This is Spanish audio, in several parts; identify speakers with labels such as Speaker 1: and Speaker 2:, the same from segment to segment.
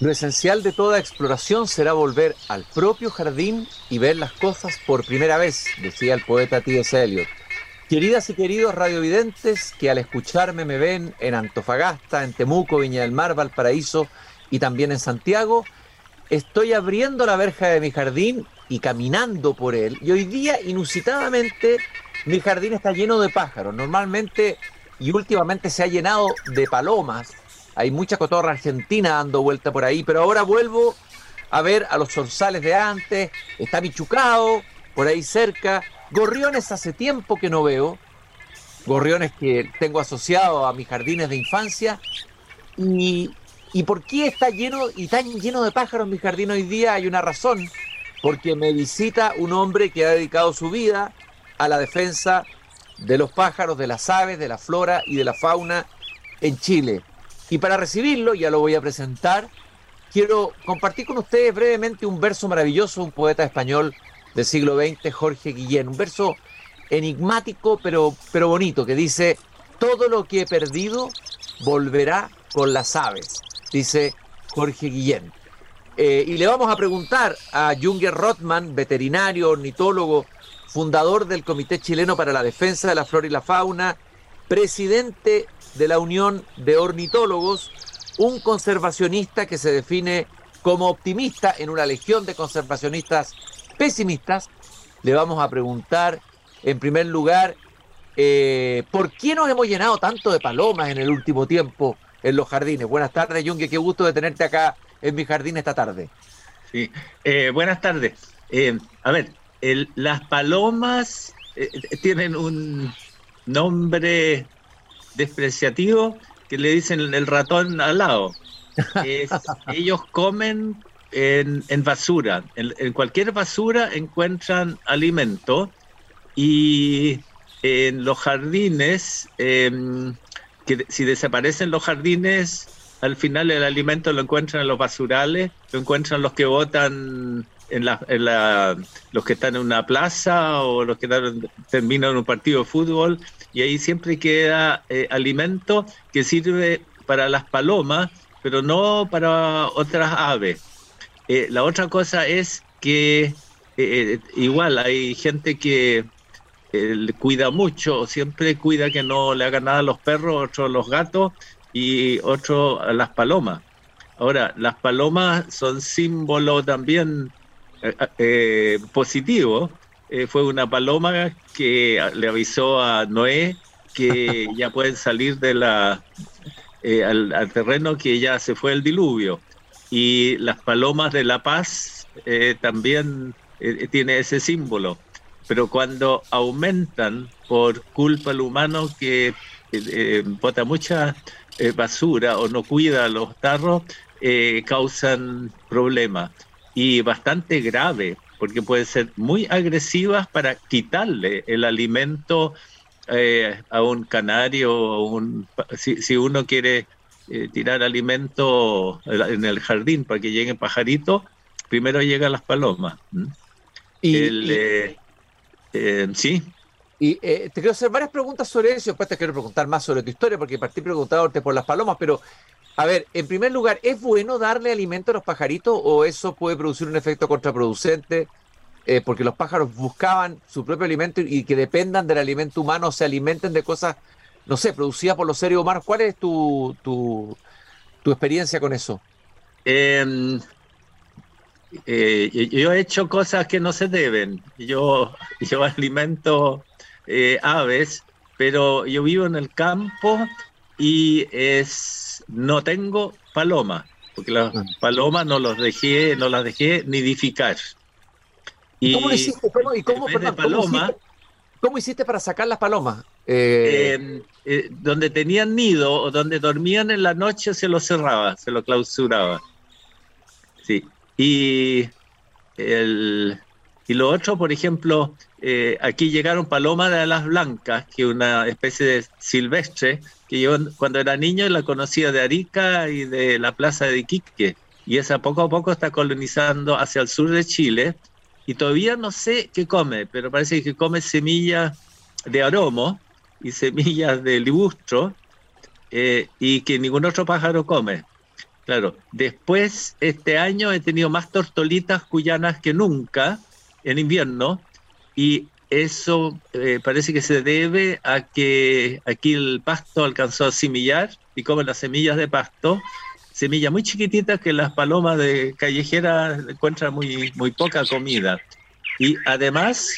Speaker 1: Lo esencial de toda exploración será volver al propio jardín y ver las cosas por primera vez, decía el poeta T.S. Eliot. Queridas y queridos radiovidentes que al escucharme me ven en Antofagasta, en Temuco, Viña del Mar, Valparaíso y también en Santiago, estoy abriendo la verja de mi jardín y caminando por él. Y hoy día, inusitadamente, mi jardín está lleno de pájaros. Normalmente y últimamente se ha llenado de palomas hay mucha cotorra argentina dando vuelta por ahí, pero ahora vuelvo a ver a los zorzales de antes, está Michucao por ahí cerca, gorriones hace tiempo que no veo, gorriones que tengo asociado a mis jardines de infancia, y, y por qué está lleno y tan lleno de pájaros mi jardín hoy día, hay una razón, porque me visita un hombre que ha dedicado su vida a la defensa de los pájaros, de las aves, de la flora y de la fauna en Chile. Y para recibirlo, ya lo voy a presentar, quiero compartir con ustedes brevemente un verso maravilloso, un poeta español del siglo XX, Jorge Guillén, un verso enigmático pero, pero bonito, que dice, todo lo que he perdido volverá con las aves, dice Jorge Guillén. Eh, y le vamos a preguntar a Junger Rothman, veterinario, ornitólogo, fundador del Comité Chileno para la Defensa de la Flora y la Fauna, presidente de la Unión de Ornitólogos, un conservacionista que se define como optimista en una legión de conservacionistas pesimistas. Le vamos a preguntar, en primer lugar, eh, ¿por qué nos hemos llenado tanto de palomas en el último tiempo en los jardines? Buenas tardes, Junge, qué gusto de tenerte acá en mi jardín esta tarde.
Speaker 2: Sí, eh, buenas tardes. Eh, a ver, las palomas tienen un nombre despreciativo que le dicen el ratón al lado. ellos comen en, basura. En, cualquier basura encuentran alimento y en los jardines, em, que si desaparecen los jardines, al final el alimento lo encuentran en los basurales, lo encuentran los que votan en la, los que están en una plaza o los que terminan un partido de fútbol y ahí siempre queda eh, alimento que sirve para las palomas, pero no para otras aves. Eh, la otra cosa es que eh, igual hay gente que cuida mucho, siempre cuida que no le hagan nada a los perros, otros a los gatos y otro a las palomas. Ahora, las palomas son símbolo también positivo eh, fue una paloma que le avisó a Noé que ya pueden salir de la, eh, al, terreno que ya se fue el diluvio. Y las palomas de la paz eh, también tiene ese símbolo. Pero cuando aumentan por culpa del humano que bota mucha basura o no cuida los tarros, causan problemas. Y bastante grave, porque pueden ser muy agresivas para quitarle el alimento eh, a un canario, o un, si, uno quiere eh, tirar alimento en el jardín para que lleguen pajaritos, primero llegan las palomas.
Speaker 1: Y, eh, sí. Y te quiero hacer varias preguntas sobre eso, después te quiero preguntar más sobre tu historia, porque partí preguntándote por las palomas, pero a ver, en primer lugar, ¿es bueno darle alimento a los pajaritos o eso puede producir un efecto contraproducente? Eh, porque los pájaros buscaban su propio alimento y que dependan del alimento humano, se alimenten de cosas, no sé, producidas por los seres humanos. ¿Cuál es tu, tu, experiencia con eso?
Speaker 2: Em, eh, yo he hecho cosas que no se deben. Yo, yo alimento eh, aves, pero yo vivo en el campo y es no tengo paloma, porque las ah. palomas no los dejé, no las dejé nidificar.
Speaker 1: Y ¿Cómo lo hiciste? ¿Cómo, y cómo, ¿cómo, hiciste, para sacar las palomas?
Speaker 2: Eh, eh, donde tenían nido o donde dormían en la noche se lo cerraba, se lo clausuraba. Sí. Y el, y lo otro, por ejemplo, eh, aquí llegaron palomas de alas blancas, que es una especie de silvestre, que yo cuando era niño la conocía de Arica y de la plaza de Iquique, y esa poco a poco está colonizando hacia el sur de Chile, y todavía no sé qué come, pero parece que come semillas de aromo y semillas de libustro, eh, y que ningún otro pájaro come. Claro, después este año he tenido más tortolitas cuyanas que nunca en invierno y eso eh, parece que se debe a que aquí el pasto alcanzó a semillar y como las semillas de pasto, semillas muy chiquititas que las palomas de callejera encuentran muy, muy poca comida. Y además,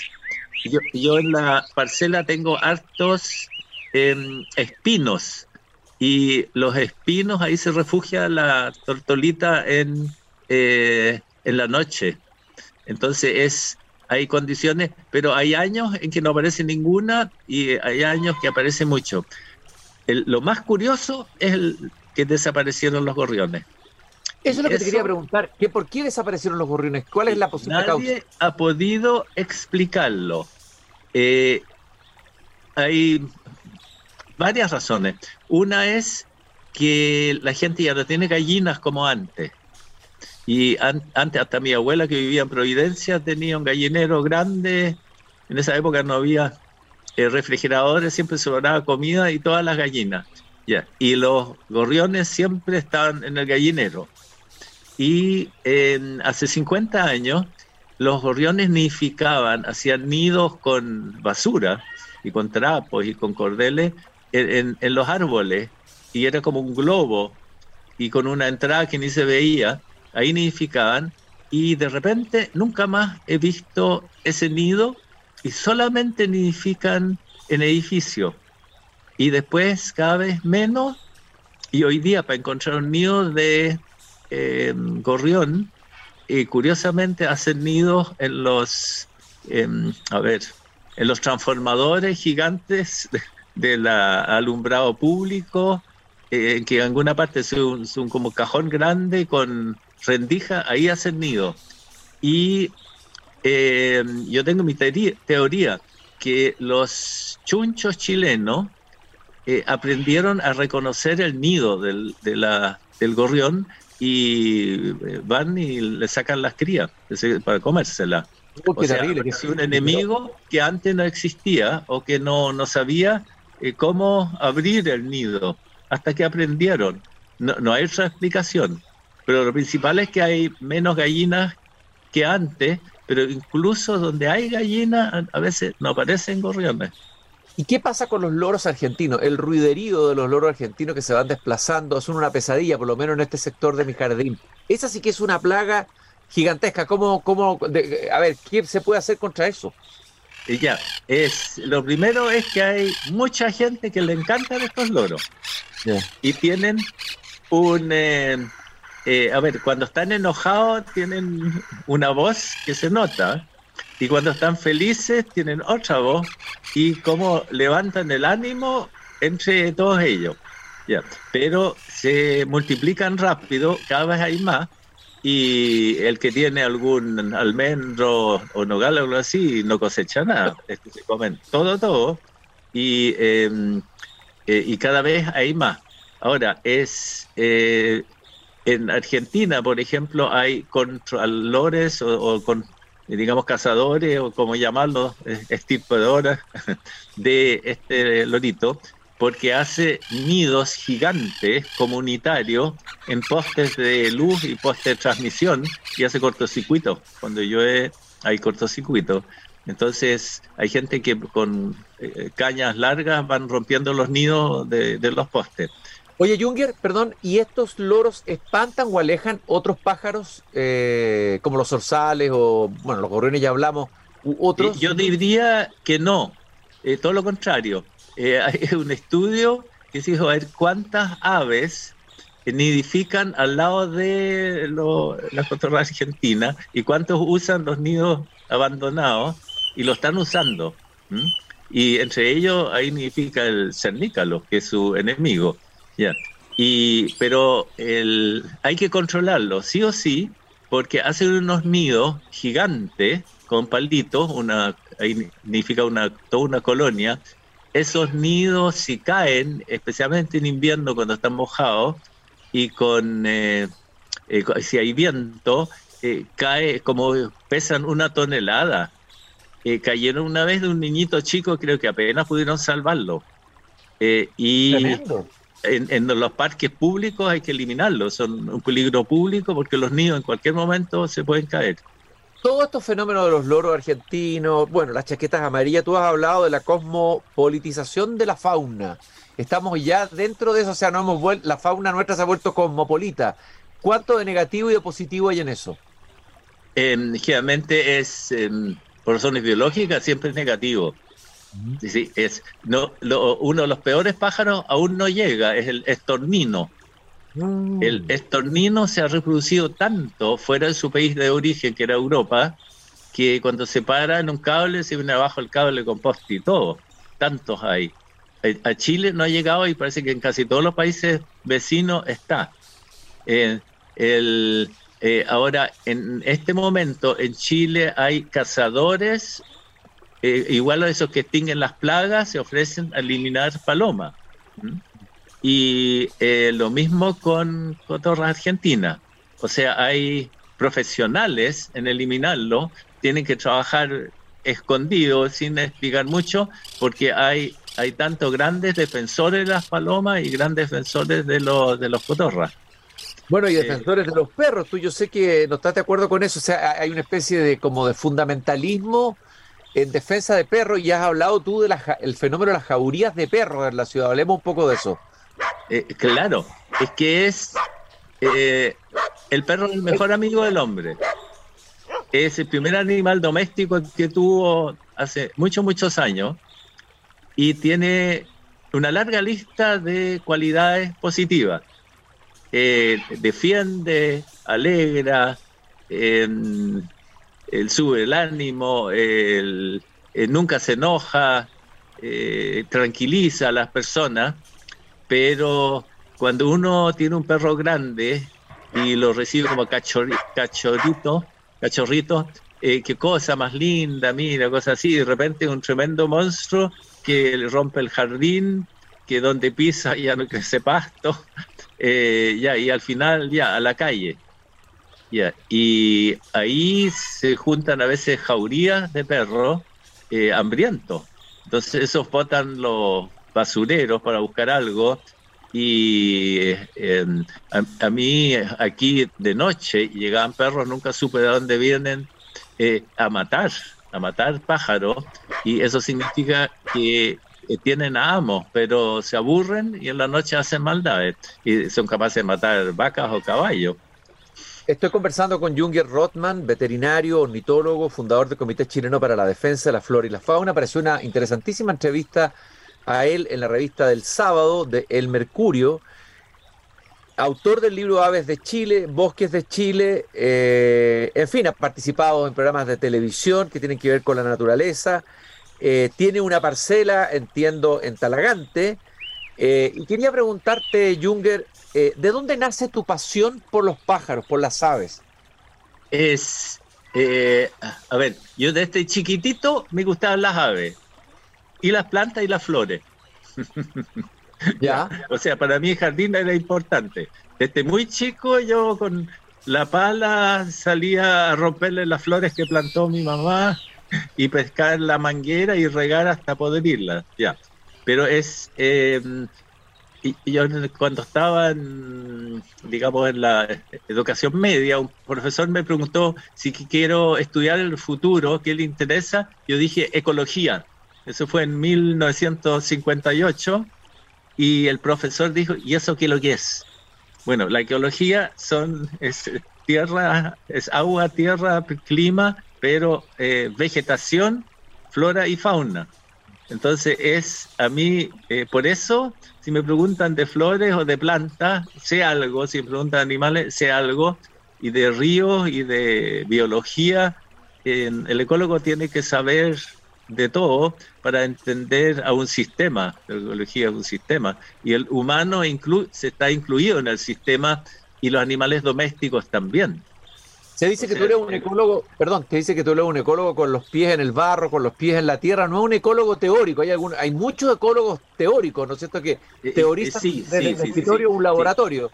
Speaker 2: yo, yo en la parcela tengo hartos em, espinos y los espinos, ahí se refugia la tortolita en, eh, en la noche. Entonces es, hay condiciones, pero hay años en que no aparece ninguna y hay años que aparece mucho. lo más curioso es el, que desaparecieron los gorriones.
Speaker 1: Eso es lo que te quería preguntar, que ¿por qué desaparecieron los gorriones? ¿Cuál es la posible
Speaker 2: Nadie ha podido explicarlo. Eh, hay varias razones. Una es que la gente ya no tiene gallinas como antes. Y antes hasta mi abuela que vivía en Providencia tenía un gallinero grande. En esa época no había eh, refrigeradores, siempre sobraba comida y todas las gallinas. Y los gorriones siempre estaban en el gallinero. Y en, hace 50 años los gorriones nidificaban, hacían nidos con basura y con trapos y con cordeles en, los árboles y era como un globo y con una entrada que ni se veía, ahí nidificaban y de repente nunca más he visto ese nido y solamente nidifican en edificio. Y después cada vez menos y hoy día para encontrar un nido de eh, gorrión y curiosamente hacen nidos en los em, a ver en los transformadores gigantes del alumbrado público, eh, que en alguna parte es un, como cajón grande con rendija, ahí hacen nido. Y eh, yo tengo mi teoría, que los chunchos chilenos eh, aprendieron a reconocer el nido del, de la, del gorrión y van y le sacan las crías para comérsela. o sea, es un enemigo que antes no existía o que no, no sabía eh, cómo abrir el nido, hasta que aprendieron. No, no hay otra explicación. Pero lo principal es que hay menos gallinas que antes, pero incluso donde hay gallinas, a veces no aparecen gorriones.
Speaker 1: ¿Y qué pasa con los loros argentinos? El ruiderío de los loros argentinos que se van desplazando son una pesadilla, por lo menos en este sector de mi jardín. Esa sí que es una plaga gigantesca. ¿Cómo, cómo, a ver, qué se puede hacer contra eso?
Speaker 2: Y ya, es, lo primero es que hay mucha gente que le encantan estos loros. Y tienen un... Eh, eh, a ver, cuando están enojados tienen una voz que se nota. Y cuando están felices tienen otra voz. Y cómo levantan el ánimo entre todos ellos. Ya. Pero se multiplican rápido, cada vez hay más y el que tiene algún almendro o nogal o algo así no cosecha nada, se comen todo, todo y, em, eh, y cada vez hay más. Ahora, es eh, en Argentina, por ejemplo, hay controladores o, con, digamos cazadores o como llamarlos, estirpadores de este lorito porque hace nidos gigantes comunitarios en postes de luz y postes de transmisión y hace cortocircuito. Cuando llueve hay cortocircuito. Entonces hay gente que con eh, cañas largas van rompiendo los nidos de, los postes.
Speaker 1: Oye, Junger, perdón, ¿y estos loros espantan o alejan otros pájaros eh, como los zorzales o, bueno, los gorriones ya hablamos, otros?
Speaker 2: Yo diría que no, eh, todo lo contrario eh, hay un estudio que se a ver cuántas aves nidifican al lado de la cotorra argentina y cuántos usan los nidos abandonados y lo están usando. Y entre ellos ahí nidifica el cernícalo, que es su enemigo. ¿Ya? Y, pero el, hay que controlarlo, sí o sí, porque hacen unos nidos gigantes con palditos, una, ahí nidifica una, toda una colonia, esos nidos si caen, especialmente en invierno cuando están mojados y con eh, eh, si hay viento, eh, cae como pesan una tonelada. cayeron una vez de un niñito chico, creo que apenas pudieron salvarlo. y en, los parques públicos hay que eliminarlos, son un peligro público porque los niños en cualquier momento se pueden caer.
Speaker 1: Todos estos fenómenos de los loros argentinos, bueno, las chaquetas amarillas, tú has hablado de la cosmopolitización de la fauna. Estamos ya dentro de eso, o sea, no hemos vuelto, la fauna nuestra se ha vuelto cosmopolita. ¿Cuánto de negativo y de positivo hay en eso?
Speaker 2: Eh, generalmente es, em, por razones biológicas, siempre es negativo. Sí, es no, uno de los peores pájaros aún no llega, es el estornino. Mm. El estornino se ha reproducido tanto fuera de su país de origen, que era Europa, que cuando se para en un cable se viene abajo el cable con poste y todo. Tantos hay. A Chile no ha llegado y parece que en casi todos los países vecinos está. Eh, el, eh, ahora, en este momento en Chile hay cazadores eh, igual a esos que extinguen las plagas, se ofrecen a eliminar palomas. Y eh, lo mismo con cotorras argentinas. O sea, hay profesionales en eliminarlo, tienen que trabajar escondidos, sin explicar mucho, porque hay, hay tanto grandes defensores de las palomas y grandes defensores de los, de los cotorras.
Speaker 1: Bueno, y eh, defensores de los perros, tú yo sé que no estás de acuerdo con eso, o sea, hay una especie de como de fundamentalismo en defensa de perros y has hablado tú del fenómeno de las jaurías de perros en la ciudad. Hablemos un poco de eso.
Speaker 2: Eh, claro, es que es eh, el perro el mejor amigo del hombre. Es el primer animal doméstico que tuvo hace muchos, muchos años y tiene una larga lista de cualidades positivas. Eh, defiende, alegra, él sube el ánimo, él, nunca se enoja, eh, tranquiliza a las personas, pero cuando uno tiene un perro grande y lo recibe como cachorrito, cachorrito, eh, qué cosa más linda, mira, cosa así, de repente un tremendo monstruo que le rompe el jardín, que donde pisa ya no crece pasto, eh, ya, y al final ya a la calle. Y ahí se juntan a veces jaurías de perros eh, hambrientos. Entonces esos botan los basureros para buscar algo. Y eh, a, mí aquí de noche llegaban perros, nunca supe de dónde vienen, eh, a matar, a matar pájaros. Y eso significa que tienen amos, pero se aburren y en la noche hacen maldades. Y son capaces de matar vacas o caballos.
Speaker 1: Estoy conversando con Junger Rothman, veterinario, ornitólogo, fundador del Comité Chileno para la Defensa de la Flora y la Fauna. Apareció una interesantísima entrevista a él en la revista del sábado de El Mercurio. Autor del libro Aves de Chile, Bosques de Chile, eh, en fin, ha participado en programas de televisión que tienen que ver con la naturaleza. Eh, tiene una parcela, entiendo, en Talagante. Eh, y quería preguntarte, Junger, eh, ¿de dónde nace tu pasión por los pájaros, por las aves?
Speaker 2: Es, eh, a ver, yo desde chiquitito me gustaban las aves, y las plantas y las flores. ¿Ya? o sea, para mí el jardín era importante. Desde muy chico yo con la pala salía a romperle las flores que plantó mi mamá y pescar la manguera y regar hasta poder irla. Ya. Pero es, eh, y, yo cuando estaba, en, digamos, en la educación media, un profesor me preguntó si quiero estudiar el futuro, qué le interesa. Yo dije ecología. Eso fue en 1958 y el profesor dijo, ¿y eso qué lo que es? Bueno, la ecología son es tierra, es agua, tierra, clima, pero eh, vegetación, flora y fauna. Entonces es a mí, eh, por eso, si me preguntan de flores o de plantas, sé algo, si me preguntan de animales, sé algo, y de ríos y de biología, el ecólogo tiene que saber de todo para entender a un sistema, la ecología es un sistema, y el humano se está incluido en el sistema y los animales domésticos también.
Speaker 1: Se dice que tú eres un ecólogo, perdón, te dice que tú eres un ecólogo con los pies en el barro, con los pies en la tierra, no es un ecólogo teórico, hay algún, hay muchos ecólogos teóricos, ¿no es cierto? Que eh, eh, teorizan desde el escritorio un laboratorio.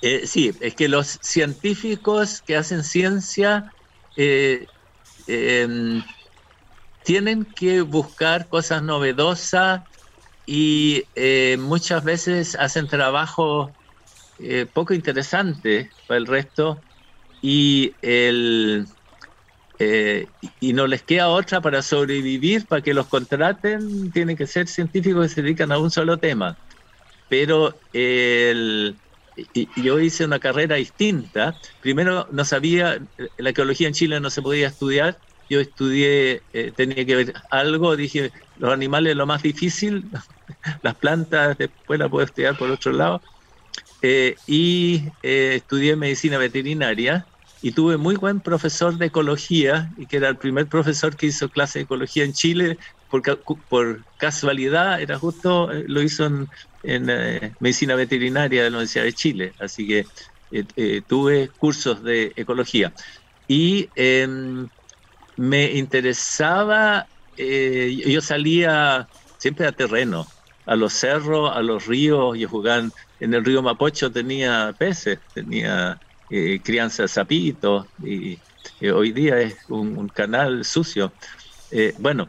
Speaker 2: Eh, sí, es que los científicos que hacen ciencia em, tienen que buscar cosas novedosas y eh, muchas veces hacen trabajo eh, poco interesante para el resto y, el, eh, y no les queda otra para sobrevivir, para que los contraten, tienen que ser científicos que se dedican a un solo tema. Pero el, yo hice una carrera distinta. Primero no sabía, la ecología en Chile no se podía estudiar. Yo estudié, eh, tenía que ver algo, dije, los animales es lo más difícil, las plantas después las puedo estudiar por otro lado. Eh, y eh, estudié medicina veterinaria y tuve muy buen profesor de ecología, y que era el primer profesor que hizo clase de ecología en Chile, por, por casualidad, era justo, lo hizo en, en medicina veterinaria de la Universidad de Chile, así que tuve cursos de ecología. Y em, me interesaba, eh, yo salía siempre a terreno, a los cerros, a los ríos, yo jugaba en el río Mapocho, tenía peces, tenía eh, crianza de sapitos, y eh, hoy día es un, canal sucio. bueno,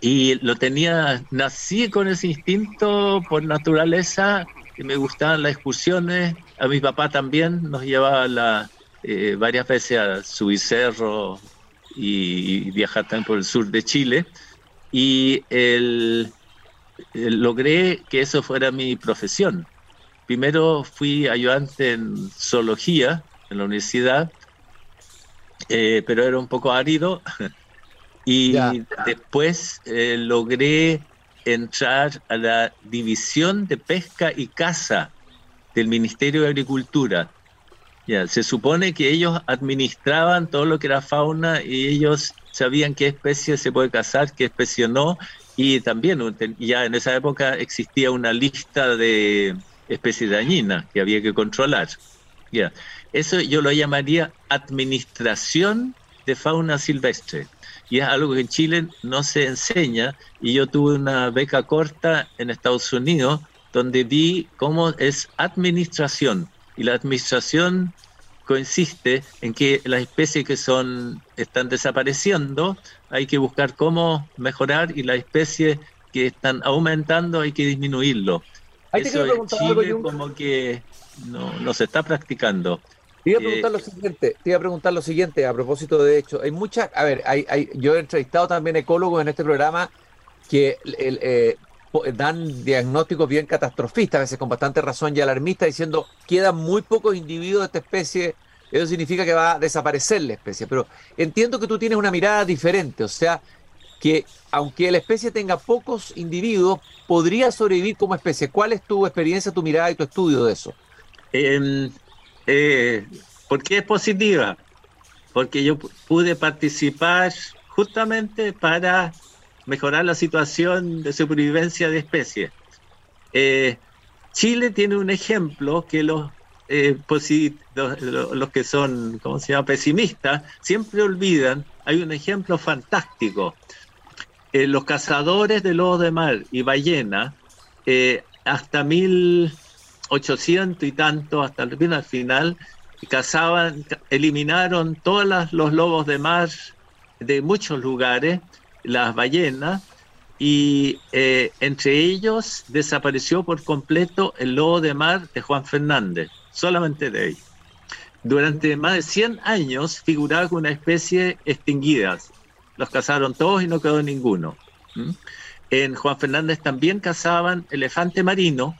Speaker 2: y lo tenía, nací con ese instinto por naturaleza, que me gustaban las excursiones, a mi papá también nos llevaba varias veces a subir cerros, y, viajar también por el sur de Chile. Y logré que eso fuera mi profesión. Primero fui ayudante en zoología en la universidad, eh, pero era un poco árido. Y después eh, logré entrar a la división de pesca y caza del Ministerio de Agricultura. Ya, se supone que ellos administraban todo lo que era fauna y ellos sabían qué especie se puede cazar, qué especie no, y también ya en esa época existía una lista de especies dañinas que había que controlar. Ya, eso yo lo llamaría administración de fauna silvestre. Y es algo que en Chile no se enseña. Y yo tuve una beca corta en Estados Unidos donde vi cómo es administración y la administración consiste en que las especies que son están desapareciendo hay que buscar cómo mejorar y las especies que están aumentando hay que disminuirlo. Eso en Chile como que no, se está practicando.
Speaker 1: Te iba a preguntar lo siguiente, te iba a preguntar lo siguiente a propósito de hecho, hay muchas, a ver, hay, hay, yo he entrevistado también ecólogos en este programa que el, eh, dan diagnósticos bien catastrofistas, a veces con bastante razón y alarmistas, diciendo quedan muy pocos individuos de esta especie, eso significa que va a desaparecer la especie. Pero entiendo que tú tienes una mirada diferente, o sea, que aunque la especie tenga pocos individuos, podría sobrevivir como especie. ¿Cuál es tu experiencia, tu mirada y tu estudio de eso?
Speaker 2: Eh, eh, ¿Por qué es positiva? Porque yo pude participar justamente para mejorar la situación de supervivencia de especies. Eh, Chile tiene un ejemplo que los, eh, los, que son, ¿cómo se llama?, pesimistas, siempre olvidan. Hay un ejemplo fantástico. Eh, los cazadores de lobos de mar y ballena, hasta 1800 y tanto, hasta el al final, cazaban, eliminaron todos los lobos de mar de muchos lugares las ballenas y eh, entre ellos desapareció por completo el lobo de mar de Juan Fernández, solamente de él. Durante más de 100 años figuraba como una especie extinguida. Los cazaron todos y no quedó ninguno. En Juan Fernández también cazaban elefante marino.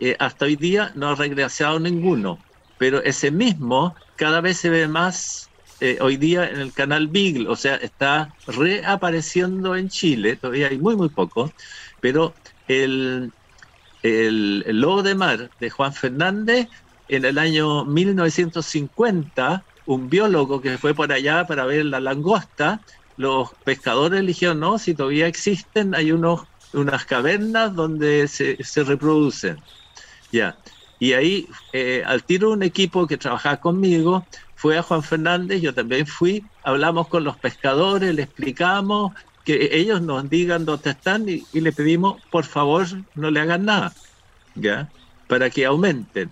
Speaker 2: Eh, hasta hoy día no ha regresado ninguno. Pero ese mismo cada vez se ve más eh, hoy día en el canal Beagle, o sea, está reapareciendo en Chile, todavía hay muy, muy poco, pero el, el, lobo de mar de Juan Fernández en el año 1950, un biólogo que fue por allá para ver la langosta, los pescadores eligieron, no, si todavía existen, hay unos, unas cavernas donde se, se reproducen. Ya. Y ahí, eh, al tiro un equipo que trabajaba conmigo, fue a Juan Fernández, yo también fui, hablamos con los pescadores, le explicamos que ellos nos digan dónde están y, le pedimos, por favor, no le hagan nada, ¿ya? Para que aumenten.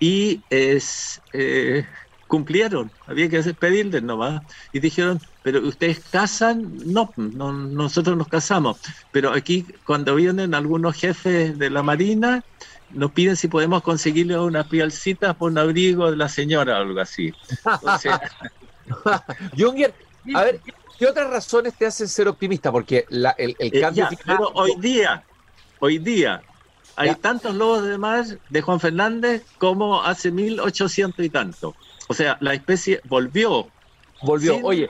Speaker 2: Y es, eh, cumplieron, había que pedirles nomás. Y dijeron, pero ustedes casan, no, no, nosotros nos casamos. Pero aquí cuando vienen algunos jefes de la Marina, nos piden si podemos conseguirle unas pialcitas por un abrigo de la señora o algo así.
Speaker 1: Junger, a ver, ¿qué otras razones te hacen ser optimista? Porque el, el
Speaker 2: eh, cambio... pero hoy día, hoy día, hay tantos lobos de mar de Juan Fernández como hace 1800 y tanto. O sea, la especie volvió.
Speaker 1: Volvió, oye.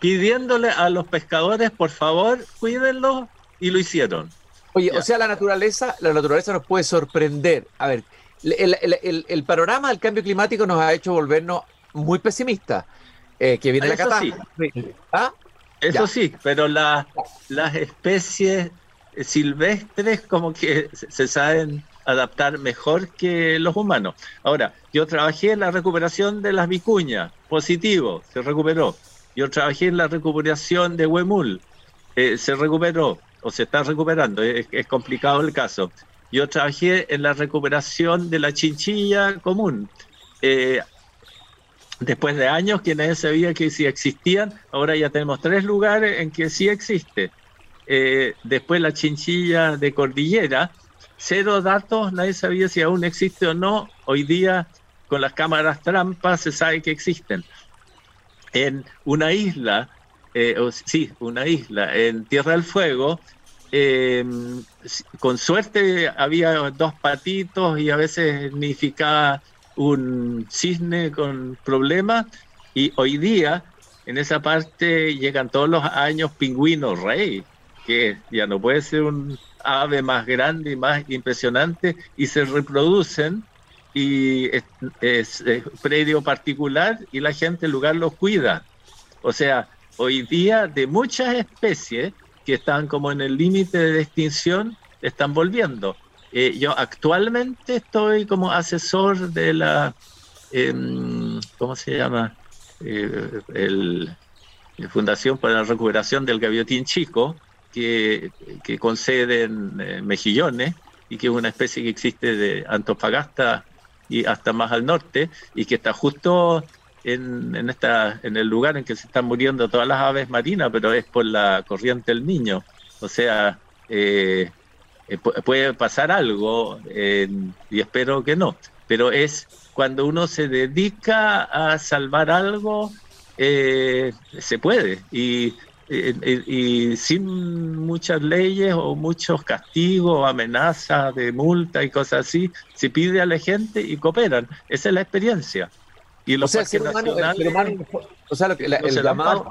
Speaker 2: Pidiéndole a los pescadores, por favor, cuídenlo, y lo hicieron.
Speaker 1: Oye, o sea, la naturaleza, la naturaleza nos puede sorprender. A ver, el, panorama del cambio climático nos ha hecho volvernos muy pesimistas. Eh, que viene la catástrofe.
Speaker 2: ¿Ah? Eso sí, pero las especies silvestres como que se saben adaptar mejor que los humanos. Ahora, yo trabajé en la recuperación de las vicuñas, positivo, se recuperó. Yo trabajé en la recuperación de Huemul, eh, se recuperó o se está recuperando, es, complicado el caso. Yo trabajé en la recuperación de la chinchilla común. Eh, después de años que nadie sabía que si existían, ahora ya tenemos tres lugares en que sí existe. Eh, después la chinchilla de cordillera, cero datos, nadie sabía si aún existe o no. Hoy día, con las cámaras trampas, se sabe que existen. En una isla, eh, sí, una isla, en Tierra del Fuego, em, con suerte había dos patitos y a veces nidificaba un cisne con problemas. Y hoy día, en esa parte, llegan todos los años pingüinos rey, que ya no puede ser un ave más grande y más impresionante y se reproducen y es, predio particular y la gente en lugar los cuida. O sea, hoy día de muchas especies que están como en el límite de extinción, están volviendo. Eh, yo actualmente estoy como asesor de la, em, ¿cómo se llama? Eh, el, Fundación para la Recuperación del Gaviotín Chico, que, que conceden eh, mejillones y que es una especie que existe de Antofagasta y hasta más al norte y que está justo en, en, esta, en el lugar en que se están muriendo todas las aves marinas, pero es por la corriente del niño. O sea, eh, eh, puede pasar algo y espero que no, pero es cuando uno se dedica a salvar algo, se puede. Y y, sin muchas leyes o muchos castigos amenazas de multa y cosas así, se pide a la gente y cooperan. Esa es la experiencia. Y los
Speaker 1: o sea, el, o sea, el, llamado,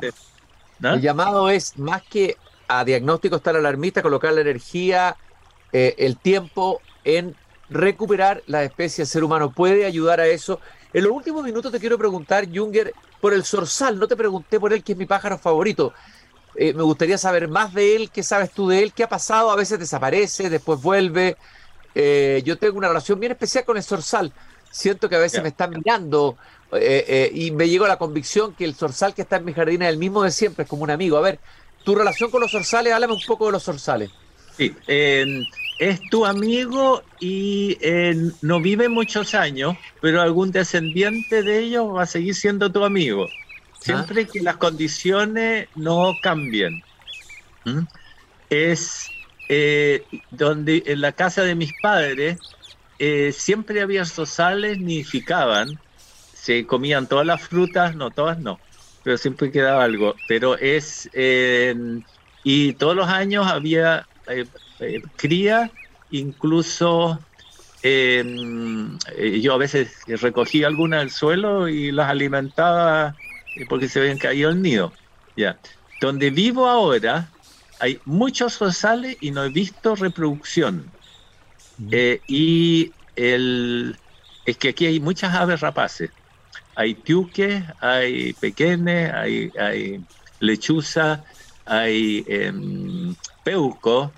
Speaker 1: el llamado es más que a diagnóstico estar alarmista, colocar la energía, eh, el tiempo en recuperar la especie. El ser humano puede ayudar a eso. En los últimos minutos te quiero preguntar, Junger, por el zorzal. No te pregunté por él, que es mi pájaro favorito. Eh, me gustaría saber más de él, qué sabes tú de él, qué ha pasado, a veces desaparece, después vuelve. Eh, yo tengo una relación bien especial con el zorzal. Siento que a veces me están mirando eh, y me llegó la convicción que el zorzal que está en mi jardín es el mismo de siempre, es como un amigo. A ver, tu relación con los zorzales, háblame un poco de los zorzales.
Speaker 2: Sí, es tu amigo y no vive muchos años, pero algún descendiente de ellos va a seguir siendo tu amigo siempre que las condiciones no cambien. Es eh, donde en la casa de mis padres eh, siempre había rosales, nidificaban, se comían todas las frutas, no todas no, pero siempre quedaba algo. Pero es, y todos los años había eh, cría, incluso yo a veces recogía algunas del suelo y las alimentaba porque se habían caído el nido. Ya. Donde vivo ahora hay muchos rosales y no he visto reproducción. Eh, y el, es que aquí hay muchas aves rapaces. Hay tiuques, hay pequeñes, hay, hay lechuza, hay em, peuco,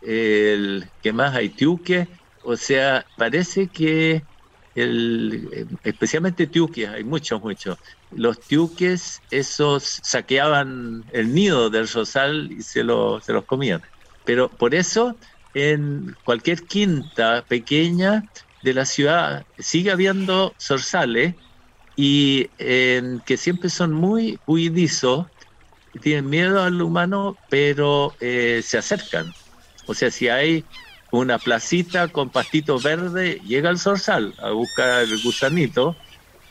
Speaker 2: el que más hay tiuque. O sea, parece que especialmente tiuques, hay muchos, muchos los tiuques, esos saqueaban el nido del rosal y se, lo, se los comían. Pero por eso en cualquier quinta pequeña de la ciudad sigue habiendo zorzales y que siempre son muy huidizos, tienen miedo al humano, pero eh, se acercan. O sea, si hay una placita con pastitos verdes, llega el zorzal a buscar el gusanito,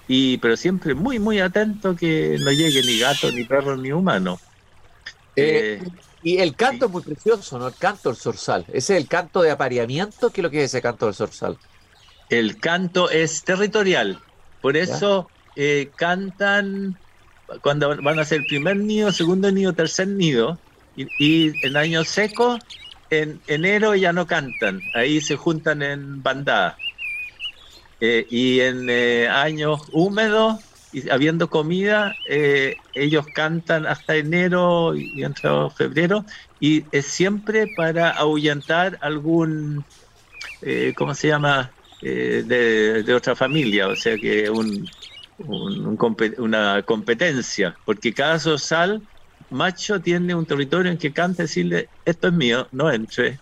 Speaker 2: y, pero siempre muy, muy atento que no llegue ni gato, ni perro, ni humano.
Speaker 1: Eh, y el canto es muy precioso, ¿no? El canto del zorzal. ¿Ese es el canto de apareamiento? ¿Qué es lo que es ese canto del zorzal?
Speaker 2: El canto es territorial. Por eso eh, cantan cuando van a hacer primer nido, segundo nido, tercer nido. Y, y en años secos, en enero ya no cantan. Ahí se juntan en bandada. Eh, y en eh, años húmedos, habiendo comida, eh, ellos cantan hasta enero y entre febrero, y es siempre para ahuyentar algún, ¿cómo se llama?, de, otra familia, o sea que un, una competencia, porque cada sosal macho tiene un territorio en que canta y decirle, esto es mío, no entre.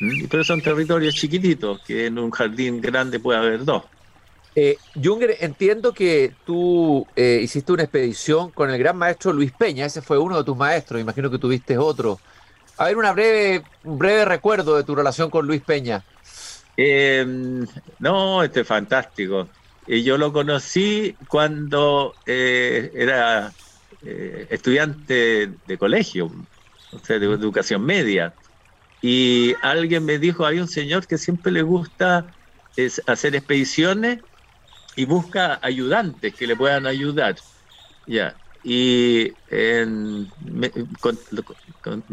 Speaker 2: ¿Mm? Pero son territorios chiquititos, que en un jardín grande puede haber dos.
Speaker 1: Eh, Junger, entiendo que tú eh, hiciste una expedición con el gran maestro Luis Peña, ese fue uno de tus maestros, imagino que tuviste otro. A ver, una breve, un breve recuerdo de tu relación con Luis Peña.
Speaker 2: Em, no, este es fantástico. Y yo lo conocí cuando eh, era eh, estudiante de colegio, o sea, de educación media. Y alguien me dijo, hay un señor que siempre le gusta es hacer expediciones y busca ayudantes que le puedan ayudar. Ya. Y me,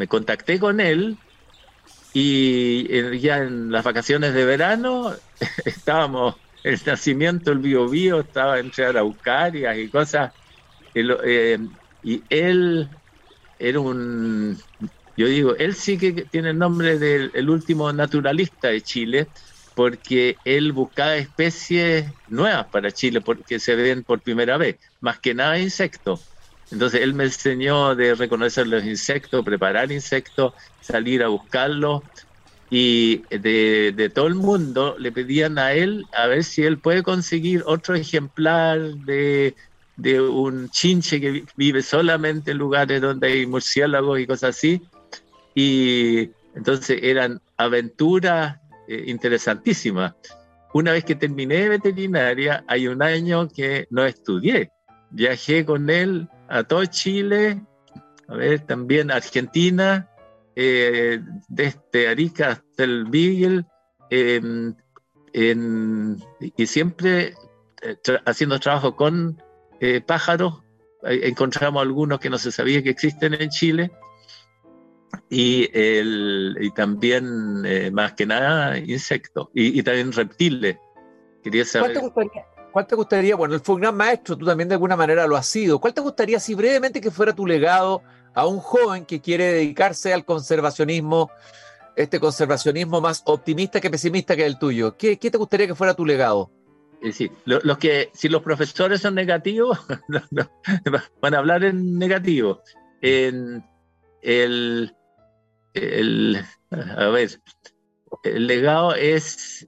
Speaker 2: contacté con él y ya en las vacaciones de verano estábamos, el nacimiento, el bio bio, estaba entre araucarias y cosas. Eh, y él era un yo digo, él sí que tiene el nombre del último naturalista de Chile, porque él buscaba especies nuevas para Chile, porque se ven por primera vez, más que nada insectos. Entonces él me enseñó de reconocer los insectos, preparar insectos, salir a buscarlos, y de, de todo el mundo le pedían a él a ver si él puede conseguir otro ejemplar de de un chinche que vive solamente en lugares donde hay murciélagos y cosas así, y entonces eran aventuras eh, interesantísimas. Una vez que terminé veterinaria, hay un año que no estudié. Viajé con él a todo Chile, a ver, también Argentina, eh, desde Arica hasta el Beagle, em, y siempre eh, haciendo trabajo con pájaros. encontramos algunos que no se sabía que existen en Chile y, el, y también, eh, más que nada, insectos y, también reptiles.
Speaker 1: Quería saber. ¿Cuál te, gustaría, Bueno, él fue un gran maestro, tú también de alguna manera lo has sido. ¿Cuál te gustaría, si brevemente, que fuera tu legado a un joven que quiere dedicarse al conservacionismo, este conservacionismo más optimista que pesimista que el tuyo? ¿Qué, qué te gustaría que fuera tu legado?
Speaker 2: Los que, si los profesores son negativos, van a hablar en negativo. En el, el, a ver, el legado es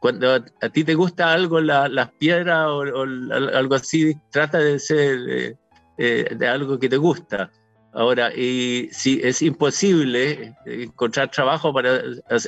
Speaker 2: cuando a, ti te gusta algo, las piedras o, algo así, trata de ser eh, de algo que te gusta. Ahora, y si es imposible encontrar trabajo para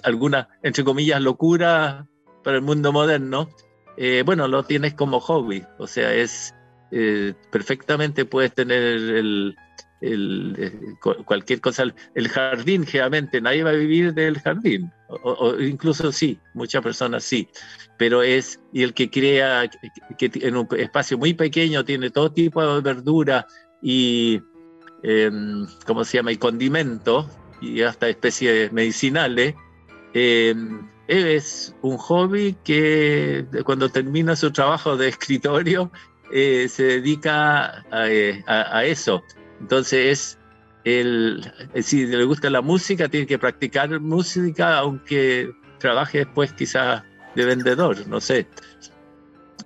Speaker 2: alguna, entre comillas, locura para el mundo moderno, eh, bueno, lo tienes como hobby. O sea, es eh, perfectamente puedes tener el, el, eh, cualquier cosa. El jardín, generalmente, nadie va a vivir del jardín, o, incluso sí, muchas personas sí, pero es, y el que crea que, en un espacio muy pequeño tiene todo tipo de verdura y, em, ¿cómo se llama?, y condimentos, y hasta especies medicinales, em, es un hobby que cuando termina su trabajo de escritorio eh, se dedica a, eh, a eso entonces, es el, si le gusta la música, tiene que practicar música, aunque trabaje después quizás de vendedor, no sé.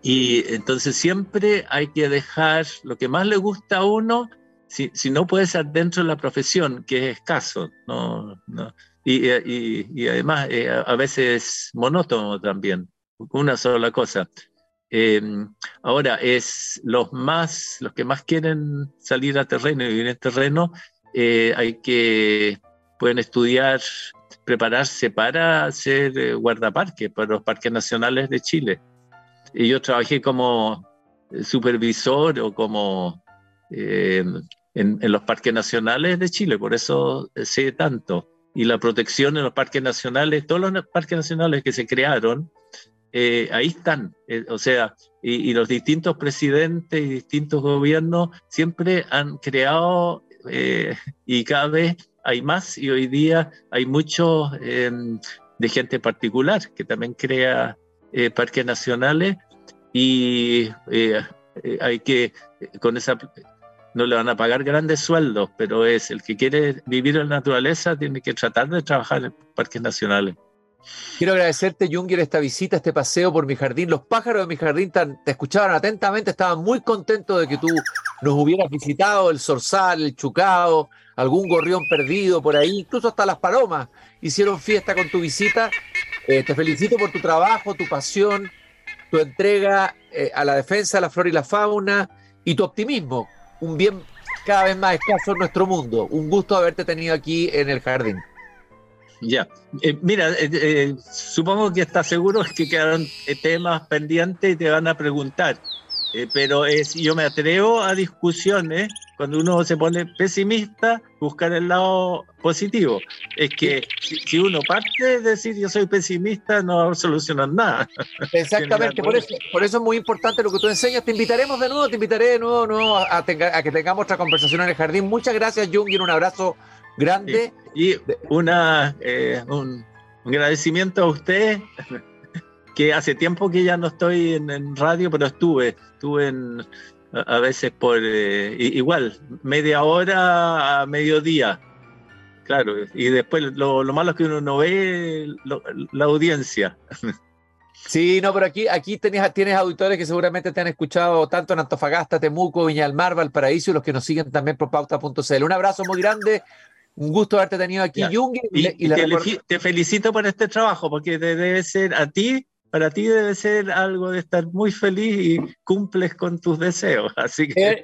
Speaker 2: Y entonces siempre hay que dejar lo que más le gusta a uno, si, si no puede ser dentro de la profesión, que es escaso, ¿no? no. Y, y, y, además eh, a veces es monótono también, una sola cosa. ahora, es los más, los que más quieren salir a terreno y vivir en terreno, hay que, pueden estudiar, prepararse para ser guardaparques, para los parques nacionales de Chile. Y yo trabajé como supervisor o como en, los parques nacionales de Chile, por eso sé tanto. Y la protección en los parques nacionales, todos los parques nacionales que se crearon, eh, ahí están. Eh, o sea, y, los distintos presidentes y distintos gobiernos siempre han creado eh, y cada vez hay más y hoy día hay mucho em, de gente particular que también crea parques nacionales y hay que, con esa no le van a pagar grandes sueldos, pero es el que quiere vivir en la naturaleza, tiene que tratar de trabajar en parques nacionales.
Speaker 1: Quiero agradecerte, Junger, esta visita, este paseo por mi jardín. Los pájaros de mi jardín te escuchaban atentamente, estaban muy contentos de que tú nos hubieras visitado, el zorzal, el chucao, algún gorrión perdido por ahí, incluso hasta las palomas hicieron fiesta con tu visita. Eh, te felicito por tu trabajo, tu pasión, tu entrega eh, a la defensa de la flora y la fauna y tu optimismo un bien cada vez más escaso en nuestro mundo. Un gusto haberte tenido aquí en el jardín.
Speaker 2: Ya, eh, mira, eh, eh, supongo que estás seguro que quedan temas pendientes y te van a preguntar. Eh, pero es, yo me atrevo a discusiones cuando uno se pone pesimista, buscar el lado positivo. Es que si, uno parte de decir yo soy pesimista, no va a solucionar nada.
Speaker 1: Exactamente, por eso, por eso es muy importante lo que tú enseñas. Te invitaremos de nuevo, te invitaré de nuevo, a, que tengamos otra conversación en el jardín. Muchas gracias, Jung, y un abrazo grande.
Speaker 2: Y, una, eh, un agradecimiento a usted que hace tiempo que ya no estoy en, radio, pero estuve, estuve en, a, veces por eh, igual, media hora a mediodía. Claro, y después lo, malo es que uno no ve la audiencia.
Speaker 1: Sí, no, pero aquí, aquí tienes, tienes auditores que seguramente te han escuchado tanto en Antofagasta, Temuco, Viña del Mar, Valparaíso y los que nos siguen también por pauta.cl. Un abrazo muy grande, un gusto haberte tenido aquí, Jung.
Speaker 2: Y, te, te, felicito por este trabajo, porque debe ser a ti para ti debe ser algo de estar muy feliz y cumples con tus deseos. Así que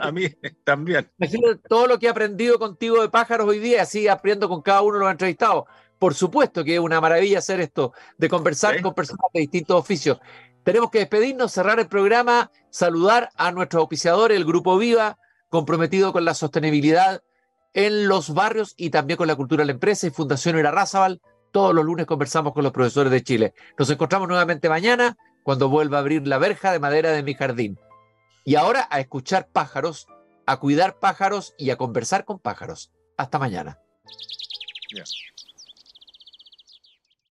Speaker 2: a mí también.
Speaker 1: Imagino todo lo que he aprendido contigo de pájaros hoy día, así aprendo con cada uno de los entrevistados. Por supuesto que es una maravilla hacer esto, de conversar con personas de distintos oficios. Tenemos que despedirnos, cerrar el programa, saludar a nuestros auspiciadores, el Grupo Viva, comprometido con la sostenibilidad en los barrios y también con la cultura de la empresa y Fundación Irarrázaval todos los lunes conversamos con los profesores de Chile. Nos encontramos nuevamente mañana cuando vuelva a abrir la verja de madera de mi jardín. Y ahora a escuchar pájaros, a cuidar pájaros y a conversar con pájaros. Hasta mañana.